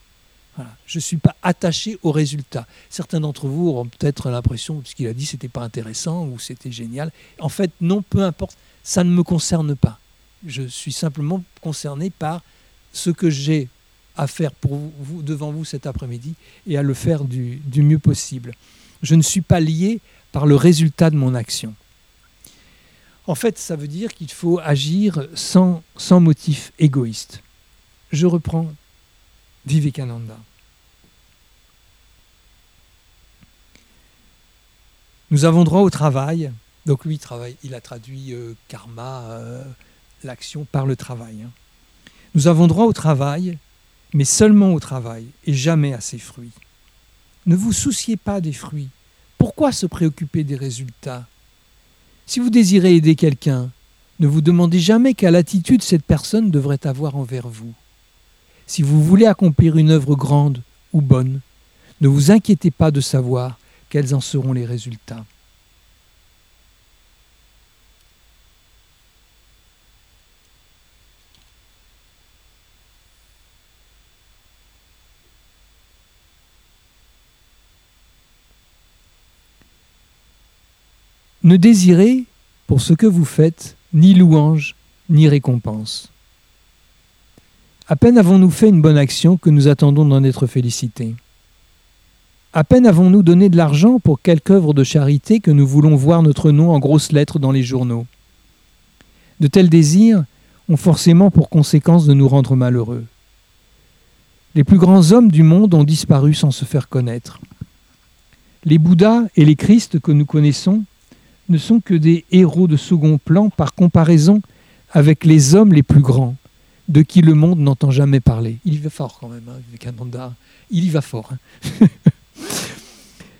Je ne suis pas attaché au résultat. Certains d'entre vous auront peut-être l'impression que ce qu'il a dit, c'était pas intéressant ou c'était génial. En fait, non, peu importe, ça ne me concerne pas. Je suis simplement concerné par ce que j'ai à faire devant vous cet après-midi et à le faire du, mieux possible. Je ne suis pas lié par le résultat de mon action. En fait, ça veut dire qu'il faut agir sans, motif égoïste. Je reprends Vivekananda. Nous avons droit au travail. Donc lui, travaille, il a traduit euh, karma, euh, l'action par le travail. Hein. Nous avons droit au travail, mais seulement au travail et jamais à ses fruits. Ne vous souciez pas des fruits. Pourquoi se préoccuper des résultats? Si vous désirez aider quelqu'un, ne vous demandez jamais quelle attitude cette personne devrait avoir envers vous. Si vous voulez accomplir une œuvre grande ou bonne, ne vous inquiétez pas de savoir quels en seront les résultats. Ne désirez, pour ce que vous faites, ni louange, ni récompense. À peine avons-nous fait une bonne action que nous attendons d'en être félicités. À peine avons-nous donné de l'argent pour quelque œuvre de charité que nous voulons voir notre nom en grosses lettres dans les journaux. De tels désirs ont forcément pour conséquence de nous rendre malheureux. Les plus grands hommes du monde ont disparu sans se faire connaître. Les Bouddhas et les Christ que nous connaissons ne sont que des héros de second plan par comparaison avec les hommes les plus grands, de qui le monde n'entend jamais parler. Il y va fort quand même, hein, Vivekananda. Il y va fort. Hein.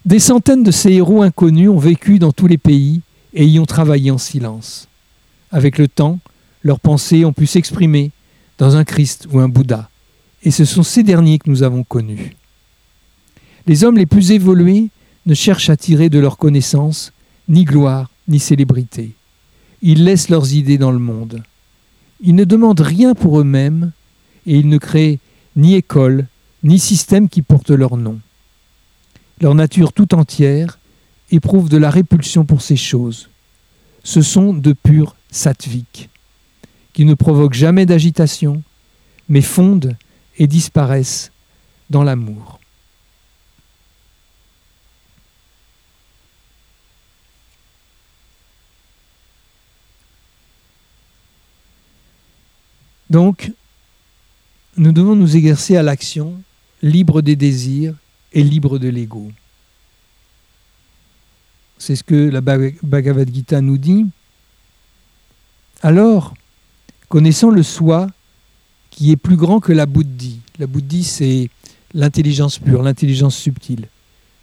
Des centaines de ces héros inconnus ont vécu dans tous les pays et y ont travaillé en silence. Avec le temps, leurs pensées ont pu s'exprimer dans un Christ ou un Bouddha, et ce sont ces derniers que nous avons connus. Les hommes les plus évolués ne cherchent à tirer de leur connaissance ni gloire ni célébrité. Ils laissent leurs idées dans le monde. Ils ne demandent rien pour eux-mêmes et ils ne créent ni école, ni système qui porte leur nom. Leur nature tout entière éprouve de la répulsion pour ces choses. Ce sont de purs sattviques, qui ne provoquent jamais d'agitation, mais fondent et disparaissent dans l'amour. Donc, nous devons nous exercer à l'action, libre des désirs et libre de l'ego. C'est ce que la Bhagavad Gita nous dit. Alors, connaissant le soi qui est plus grand que la bouddhi. La bouddhi, c'est l'intelligence pure, l'intelligence subtile.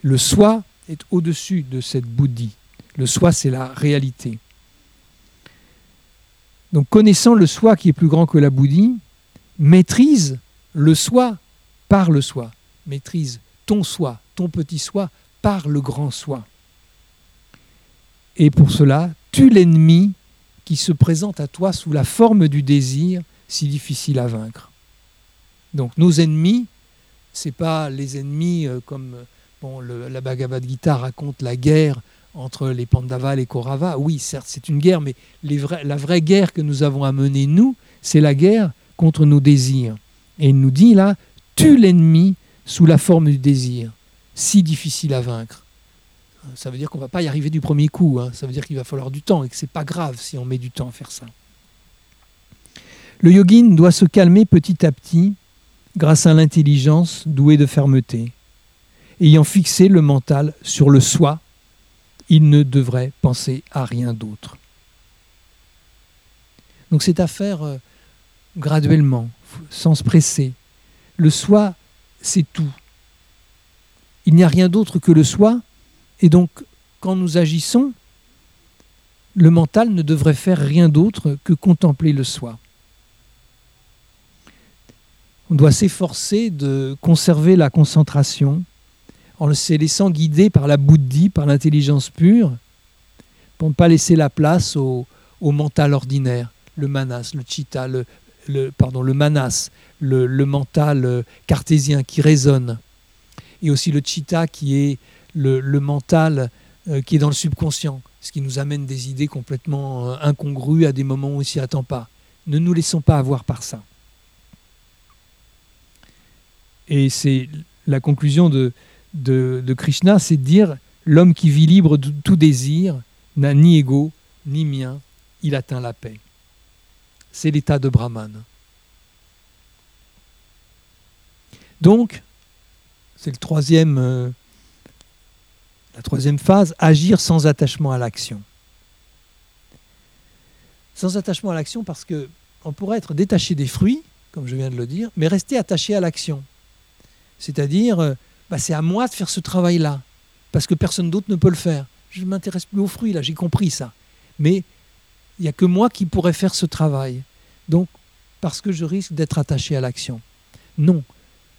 Le soi est au-dessus de cette bouddhi. Le soi, c'est la réalité. Donc connaissant le soi qui est plus grand que la bouddhie, maîtrise le soi par le soi, maîtrise ton soi, ton petit soi par le grand soi. Et pour cela, tue l'ennemi qui se présente à toi sous la forme du désir si difficile à vaincre. Donc nos ennemis, ce pas les ennemis euh, comme bon, la Bhagavad Gita raconte la guerre entre les Pandavas et les Kauravas. Oui, certes, c'est une guerre, mais la vraie guerre que nous avons à mener, nous, c'est la guerre contre nos désirs. Et il nous dit là, tue l'ennemi sous la forme du désir, si difficile à vaincre. Ça veut dire qu'on ne va pas y arriver du premier coup, hein. ça veut dire qu'il va falloir du temps et que ce n'est pas grave si on met du temps à faire ça. Le yogin doit se calmer petit à petit grâce à l'intelligence douée de fermeté. Ayant fixé le mental sur le soi, il ne devrait penser à rien d'autre. Donc c'est à faire euh, graduellement, sans se presser. Le soi, c'est tout. Il n'y a rien d'autre que le soi, et donc quand nous agissons, le mental ne devrait faire rien d'autre que contempler le soi. On doit s'efforcer de conserver la concentration en se laissant guider par la bouddhi, par l'intelligence pure, pour ne pas laisser la place au, mental ordinaire, le manas, le chitta, le, pardon, le manas, le, mental euh, cartésien qui résonne, et aussi le chitta qui est le, mental euh, qui est dans le subconscient, ce qui nous amène des idées complètement euh, incongrues à des moments où on ne s'y attend pas. Ne nous laissons pas avoir par ça. Et c'est la conclusion de, de, Krishna, c'est de dire l'homme qui vit libre de tout désir n'a ni ego ni mien, il atteint la paix. C'est l'état de Brahman. Donc, c'est euh, la troisième phase, agir sans attachement à l'action. Sans attachement à l'action parce que on pourrait être détaché des fruits, comme je viens de le dire, mais rester attaché à l'action. C'est-à-dire, euh, bah, c'est à moi de faire ce travail-là, parce que personne d'autre ne peut le faire. Je ne m'intéresse plus aux fruits, là, j'ai compris ça. Mais il n'y a que moi qui pourrais faire ce travail. Donc, parce que je risque d'être attaché à l'action. Non,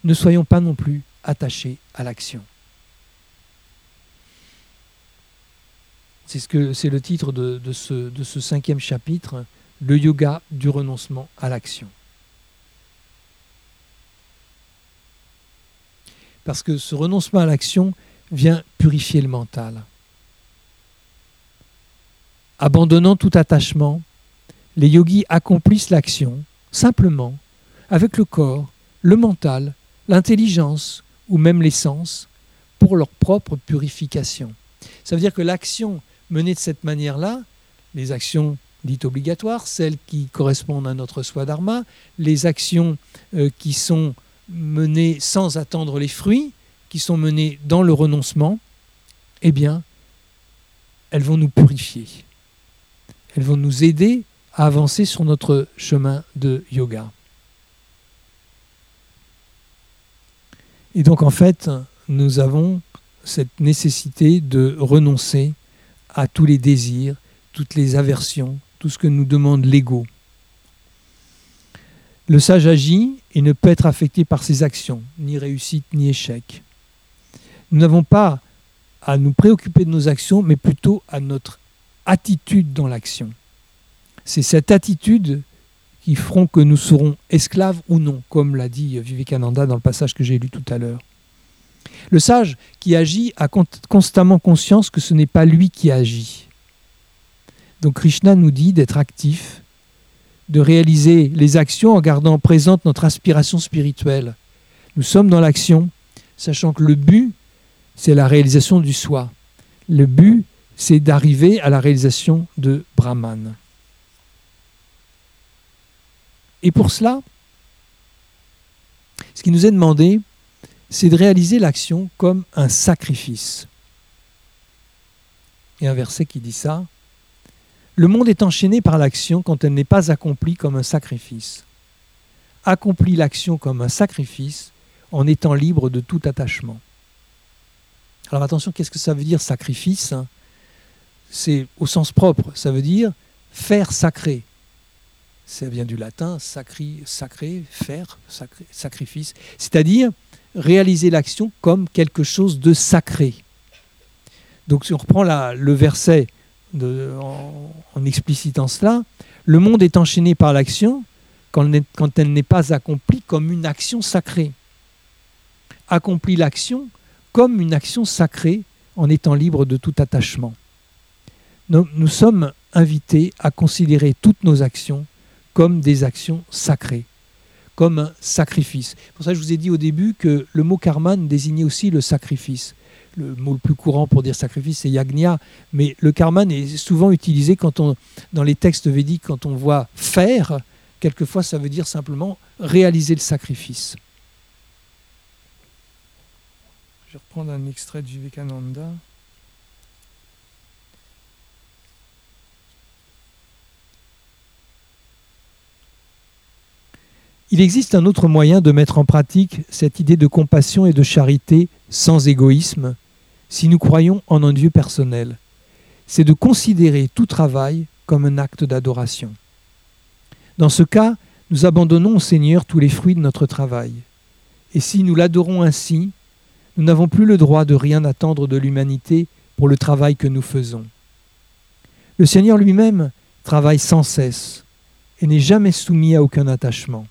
ne soyons pas non plus attachés à l'action. C'est ce le titre de ce cinquième chapitre, le yoga du renoncement à l'action. Parce que ce renoncement à l'action vient purifier le mental. Abandonnant tout attachement, les yogis accomplissent l'action simplement avec le corps, le mental, l'intelligence ou même les sens pour leur propre purification. Ça veut dire que l'action menée de cette manière-là, les actions dites obligatoires, celles qui correspondent à notre soi dharma, les actions euh, qui sont menées sans attendre les fruits, qui sont menées dans le renoncement, eh bien, elles vont nous purifier. Elles vont nous aider à avancer sur notre chemin de yoga. Et donc en fait, nous avons cette nécessité de renoncer à tous les désirs, toutes les aversions, tout ce que nous demande l'ego. Le sage agit et ne peut être affecté par ses actions, ni réussite ni échec. Nous n'avons pas à nous préoccuper de nos actions, mais plutôt à notre attitude dans l'action. C'est cette attitude qui feront que nous serons esclaves ou non, comme l'a dit Vivekananda dans le passage que j'ai lu tout à l'heure. Le sage qui agit a constamment conscience que ce n'est pas lui qui agit. Donc Krishna nous dit d'être actif, de réaliser les actions en gardant présente notre aspiration spirituelle. Nous sommes dans l'action, sachant que le but, c'est la réalisation du soi. Le but, c'est d'arriver à la réalisation de Brahman. Et pour cela, ce qui nous est demandé, c'est de réaliser l'action comme un sacrifice. Il y a un verset qui dit ça. Le monde est enchaîné par l'action quand elle n'est pas accomplie comme un sacrifice. Accomplis l'action comme un sacrifice en étant libre de tout attachement. Alors attention, qu'est-ce que ça veut dire sacrifice C'est au sens propre, ça veut dire faire sacré. Ça vient du latin, sacré, sacré faire, sacrifice. C'est-à-dire réaliser l'action comme quelque chose de sacré. Donc si on reprend le verset en, explicitant cela, le monde est enchaîné par l'action quand, elle n'est pas accomplie comme une action sacrée. Accomplit l'action comme une action sacrée en étant libre de tout attachement. Nous, sommes invités à considérer toutes nos actions comme des actions sacrées comme un sacrifice. Pour ça, je vous ai dit au début que le mot karman désignait aussi le sacrifice. Le mot le plus courant pour dire sacrifice, c'est yagna, mais le karman est souvent utilisé quand on, dans les textes védiques, quand on voit faire, quelquefois ça veut dire simplement réaliser le sacrifice. Je vais reprendre un extrait de Vivekananda. Il existe un autre moyen de mettre en pratique cette idée de compassion et de charité sans égoïsme, si nous croyons en un Dieu personnel. C'est de considérer tout travail comme un acte d'adoration. Dans ce cas, nous abandonnons au Seigneur tous les fruits de notre travail. Et si nous l'adorons ainsi, nous n'avons plus le droit de rien attendre de l'humanité pour le travail que nous faisons. Le Seigneur lui-même travaille sans cesse et n'est jamais soumis à aucun attachement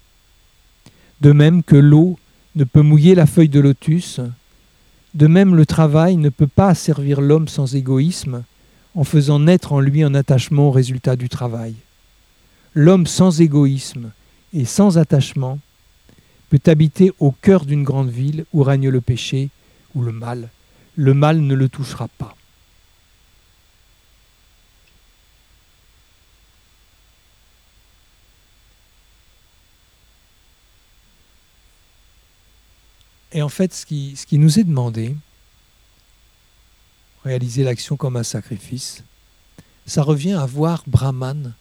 de même que l'eau ne peut mouiller la feuille de lotus, de même le travail ne peut pas servir l'homme sans égoïsme en faisant naître en lui un attachement au résultat du travail. L'homme sans égoïsme et sans attachement peut habiter au cœur d'une grande ville où règne le péché ou le mal. Le mal ne le touchera pas. Et en fait, ce qui, nous est demandé, réaliser l'action comme un sacrifice, ça revient à voir Brahman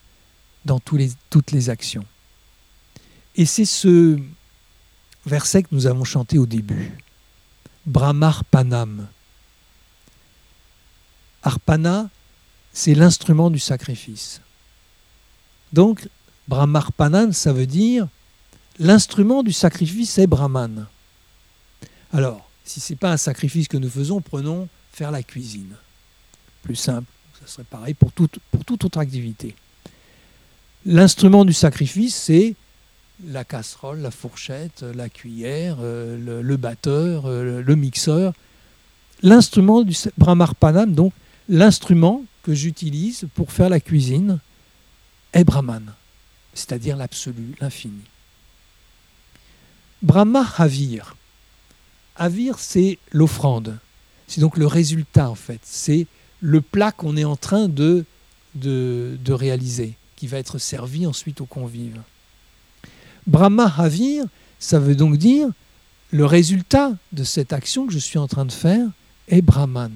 dans toutes les actions. Et c'est ce verset que nous avons chanté au début. Brahmarpanam. Arpana, c'est l'instrument du sacrifice. Donc, Brahmarpanam, ça veut dire l'instrument du sacrifice est Brahman. Alors, si ce n'est pas un sacrifice que nous faisons, prenons faire la cuisine. Plus simple, ça serait pareil pour toute, autre activité. L'instrument du sacrifice, c'est la casserole, la fourchette, la cuillère, euh, le, batteur, euh, le mixeur. L'instrument du Brahmarpanam, donc l'instrument que j'utilise pour faire la cuisine, est Brahman, c'est-à-dire l'absolu, l'infini. Brahma Havir. Havir, c'est l'offrande. C'est donc le résultat, en fait. C'est le plat qu'on est en train de, de, réaliser, qui va être servi ensuite aux convives. Brahma Havir, ça veut donc dire le résultat de cette action que je suis en train de faire est Brahman.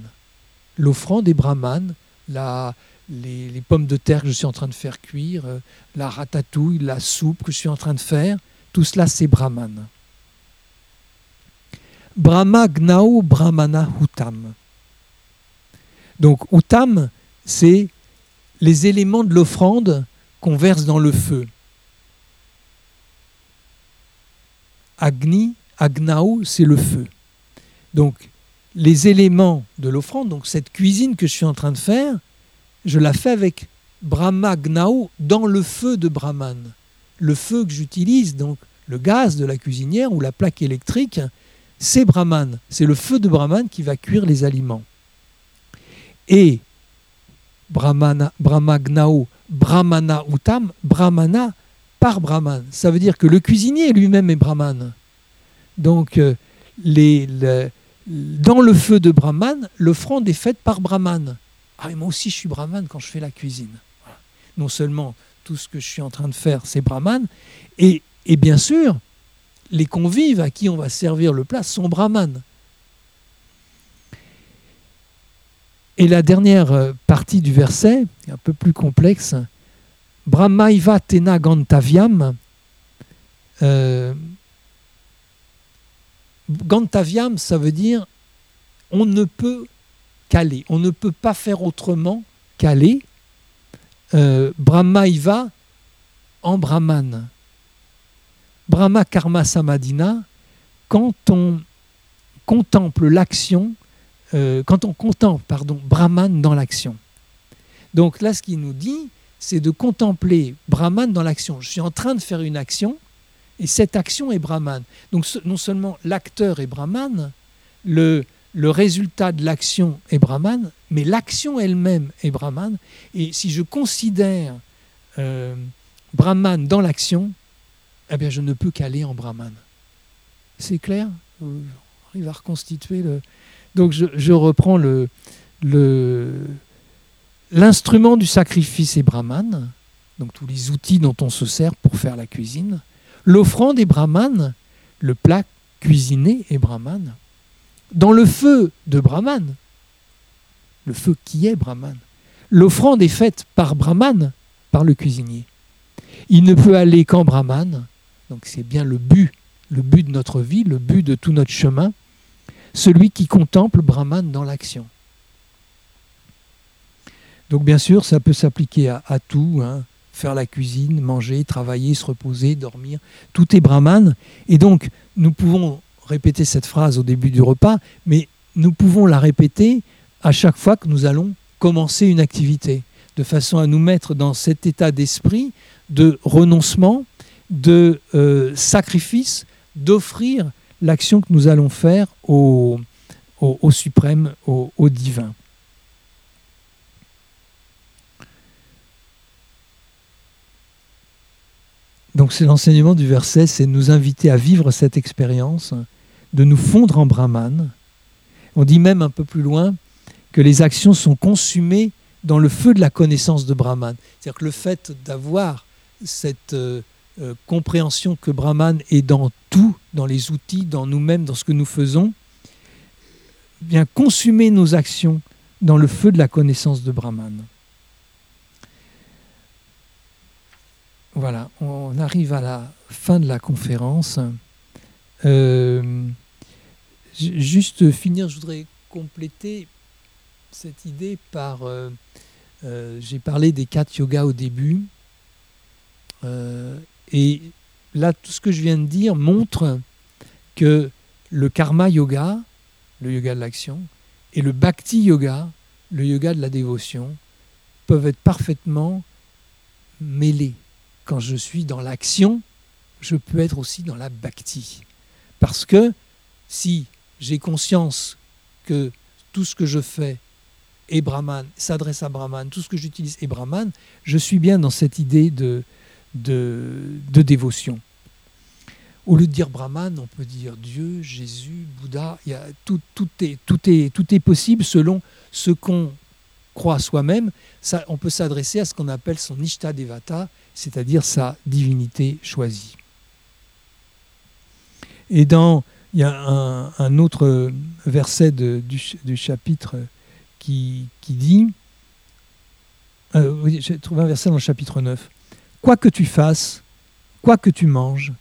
L'offrande est Brahman, les, les, pommes de terre que je suis en train de faire cuire, euh, la ratatouille, la soupe que je suis en train de faire, tout cela c'est Brahman. Brahma Gnao Brahmana Hutam. Donc Hutam, c'est les éléments de l'offrande qu'on verse dans le feu. Agni, Agnao, c'est le feu. Donc les éléments de l'offrande, donc cette cuisine que je suis en train de faire, je la fais avec Brahma Gnao dans le feu de Brahman. Le feu que j'utilise, donc le gaz de la cuisinière ou la plaque électrique, c'est Brahman. C'est le feu de Brahman qui va cuire les aliments. Et Brahmana, Brahma Gnao, Brahmana Utam, Brahmana par Brahman. Ça veut dire que le cuisinier lui-même est Brahman. Donc, euh, les, dans le feu de Brahman, l'offrande est faite par Brahman. Ah, moi aussi, je suis Brahman quand je fais la cuisine. Non seulement tout ce que je suis en train de faire, c'est Brahman, et, et bien sûr, les convives à qui on va servir le plat sont brahmanes. Et la dernière euh, partie du verset, un peu plus complexe, Brahmaiva tena gantaviam. Euh, gantaviam, ça veut dire on ne peut qu'aller, on ne peut pas faire autrement qu'aller. Euh, Brahmaiva en Brahman. Brahma Karma Samadina, quand on contemple l'action, euh, quand on contemple, pardon, Brahman dans l'action. Donc là, ce qu'il nous dit, c'est de contempler Brahman dans l'action. Je suis en train de faire une action, et cette action est Brahman. Donc non seulement l'acteur est Brahman, le, le résultat de l'action est Brahman, mais l'action elle-même est Brahman. Et si je considère euh, Brahman dans l'action, eh bien, je ne peux qu'aller en brahman. C'est clair? Il va reconstituer le. Donc, je, reprends le, l'instrument du sacrifice est brahman, donc tous les outils dont on se sert pour faire la cuisine. L'offrande est brahman, le plat cuisiné est brahman. Dans le feu de brahman, le feu qui est brahman, l'offrande est faite par brahman, par le cuisinier. Il ne peut aller qu'en brahman, donc c'est bien le but, le but de notre vie, le but de tout notre chemin, celui qui contemple Brahman dans l'action. Donc bien sûr, ça peut s'appliquer à, tout, hein. faire la cuisine, manger, travailler, se reposer, dormir, tout est Brahman. Et donc, nous pouvons répéter cette phrase au début du repas, mais nous pouvons la répéter à chaque fois que nous allons commencer une activité, de façon à nous mettre dans cet état d'esprit de renoncement, de euh, sacrifice, d'offrir l'action que nous allons faire au, au, suprême, au, divin. Donc c'est l'enseignement du verset, c'est nous inviter à vivre cette expérience, de nous fondre en Brahman. On dit même un peu plus loin que les actions sont consumées dans le feu de la connaissance de Brahman. C'est-à-dire que le fait d'avoir cette, euh, euh, compréhension que Brahman est dans tout, dans les outils, dans nous-mêmes, dans ce que nous faisons, vient consumer nos actions dans le feu de la connaissance de Brahman. Voilà, on arrive à la fin de la conférence. Euh, juste finir, je voudrais compléter cette idée par... Euh, j'ai parlé des quatre yogas au début. Et là, tout ce que je viens de dire montre que le karma yoga, le yoga de l'action, et le bhakti yoga, le yoga de la dévotion, peuvent être parfaitement mêlés. Quand je suis dans l'action, je peux être aussi dans la bhakti. Parce que si j'ai conscience que tout ce que je fais est Brahman, s'adresse à Brahman, tout ce que j'utilise est Brahman, je suis bien dans cette idée de, de, dévotion. au lieu de dire Brahman, on peut dire Dieu, Jésus, Bouddha. Il y tout, est, tout, est, tout est possible selon ce qu'on croit soi-même. On peut s'adresser à ce qu'on appelle son Ishta Devata, c'est-à-dire sa divinité choisie. Et dans, il y a un, autre verset du, chapitre qui, qui dit, euh, j'ai trouvé un verset dans le chapitre 9, Quoi que tu fasses, quoi que tu manges,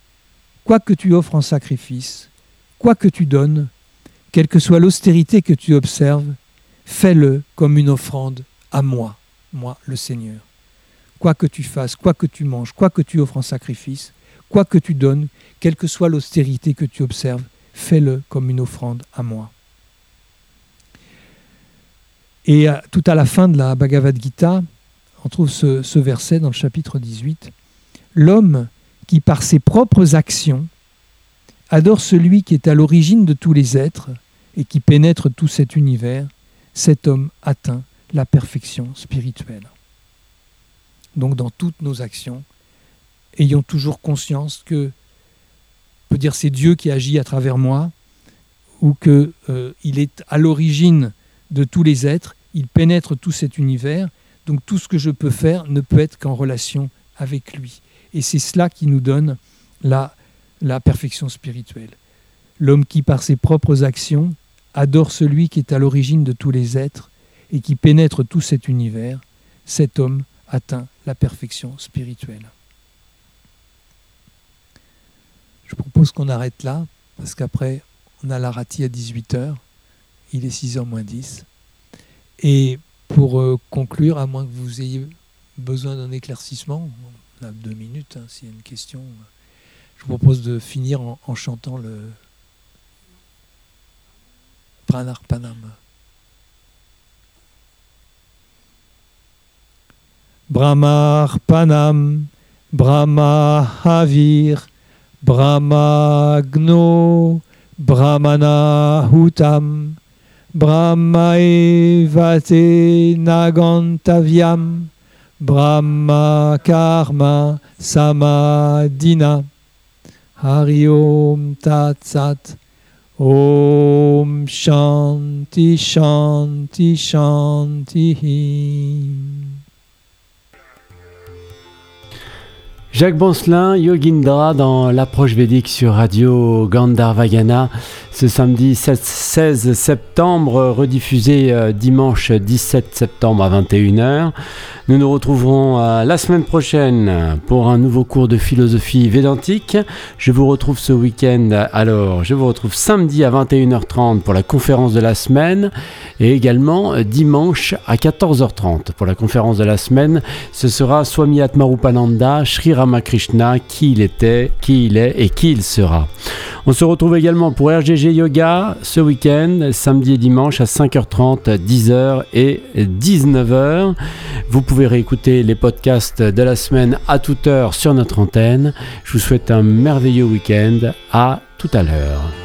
quoi que tu offres en sacrifice, quoi que tu donnes, quelle que soit l'austérité que tu observes, fais-le comme une offrande à moi, moi le Seigneur. Quoi que tu fasses, quoi que tu manges, quoi que tu offres en sacrifice, quoi que tu donnes, quelle que soit l'austérité que tu observes, fais-le comme une offrande à moi. Et tout à la fin de la Bhagavad Gita, on trouve ce, verset dans le chapitre 18. L'homme qui par ses propres actions adore celui qui est à l'origine de tous les êtres et qui pénètre tout cet univers, cet homme atteint la perfection spirituelle. Donc dans toutes nos actions, ayons toujours conscience que, on peut dire c'est Dieu qui agit à travers moi, ou qu'il euh, est à l'origine de tous les êtres, il pénètre tout cet univers, donc tout ce que je peux faire ne peut être qu'en relation avec lui. Et c'est cela qui nous donne la, perfection spirituelle. L'homme qui, par ses propres actions, adore celui qui est à l'origine de tous les êtres et qui pénètre tout cet univers, cet homme atteint la perfection spirituelle. Je propose qu'on arrête là, parce qu'après, on a la rati à 18h, il est 6h moins 10. Et pour euh, conclure, à moins que vous ayez besoin d'un éclaircissement, on a deux minutes, hein, s'il y a une question. Je vous propose de finir en, chantant le Pranarpanam. Brahmarpanam, Brahmahavir, Brahmagno, Brahmanahutam, Brahmaevate Nagantavyam, Brahma Karma Samadina Hari Om Tat Om Shanti Shanti Shanti Jacques Boncelin, Yogindra dans l'approche védique sur Radio Gandharvagana ce samedi 16 septembre, rediffusé euh, dimanche 17 septembre à 21h. Nous nous retrouverons euh, la semaine prochaine pour un nouveau cours de philosophie védantique. Je vous retrouve ce week-end, alors je vous retrouve samedi à 21h30 pour la conférence de la semaine et également euh, dimanche à 14h30 pour la conférence de la semaine. Ce sera Swami Atmarupananda, Sri Ramakrishna, qui il était, qui il est et qui il sera. On se retrouve également pour RGG Yoga ce week-end, samedi et dimanche à 5h30, 10h et 19h. Vous pouvez réécouter les podcasts de la semaine à toute heure sur notre antenne. Je vous souhaite un merveilleux week-end. À tout à l'heure.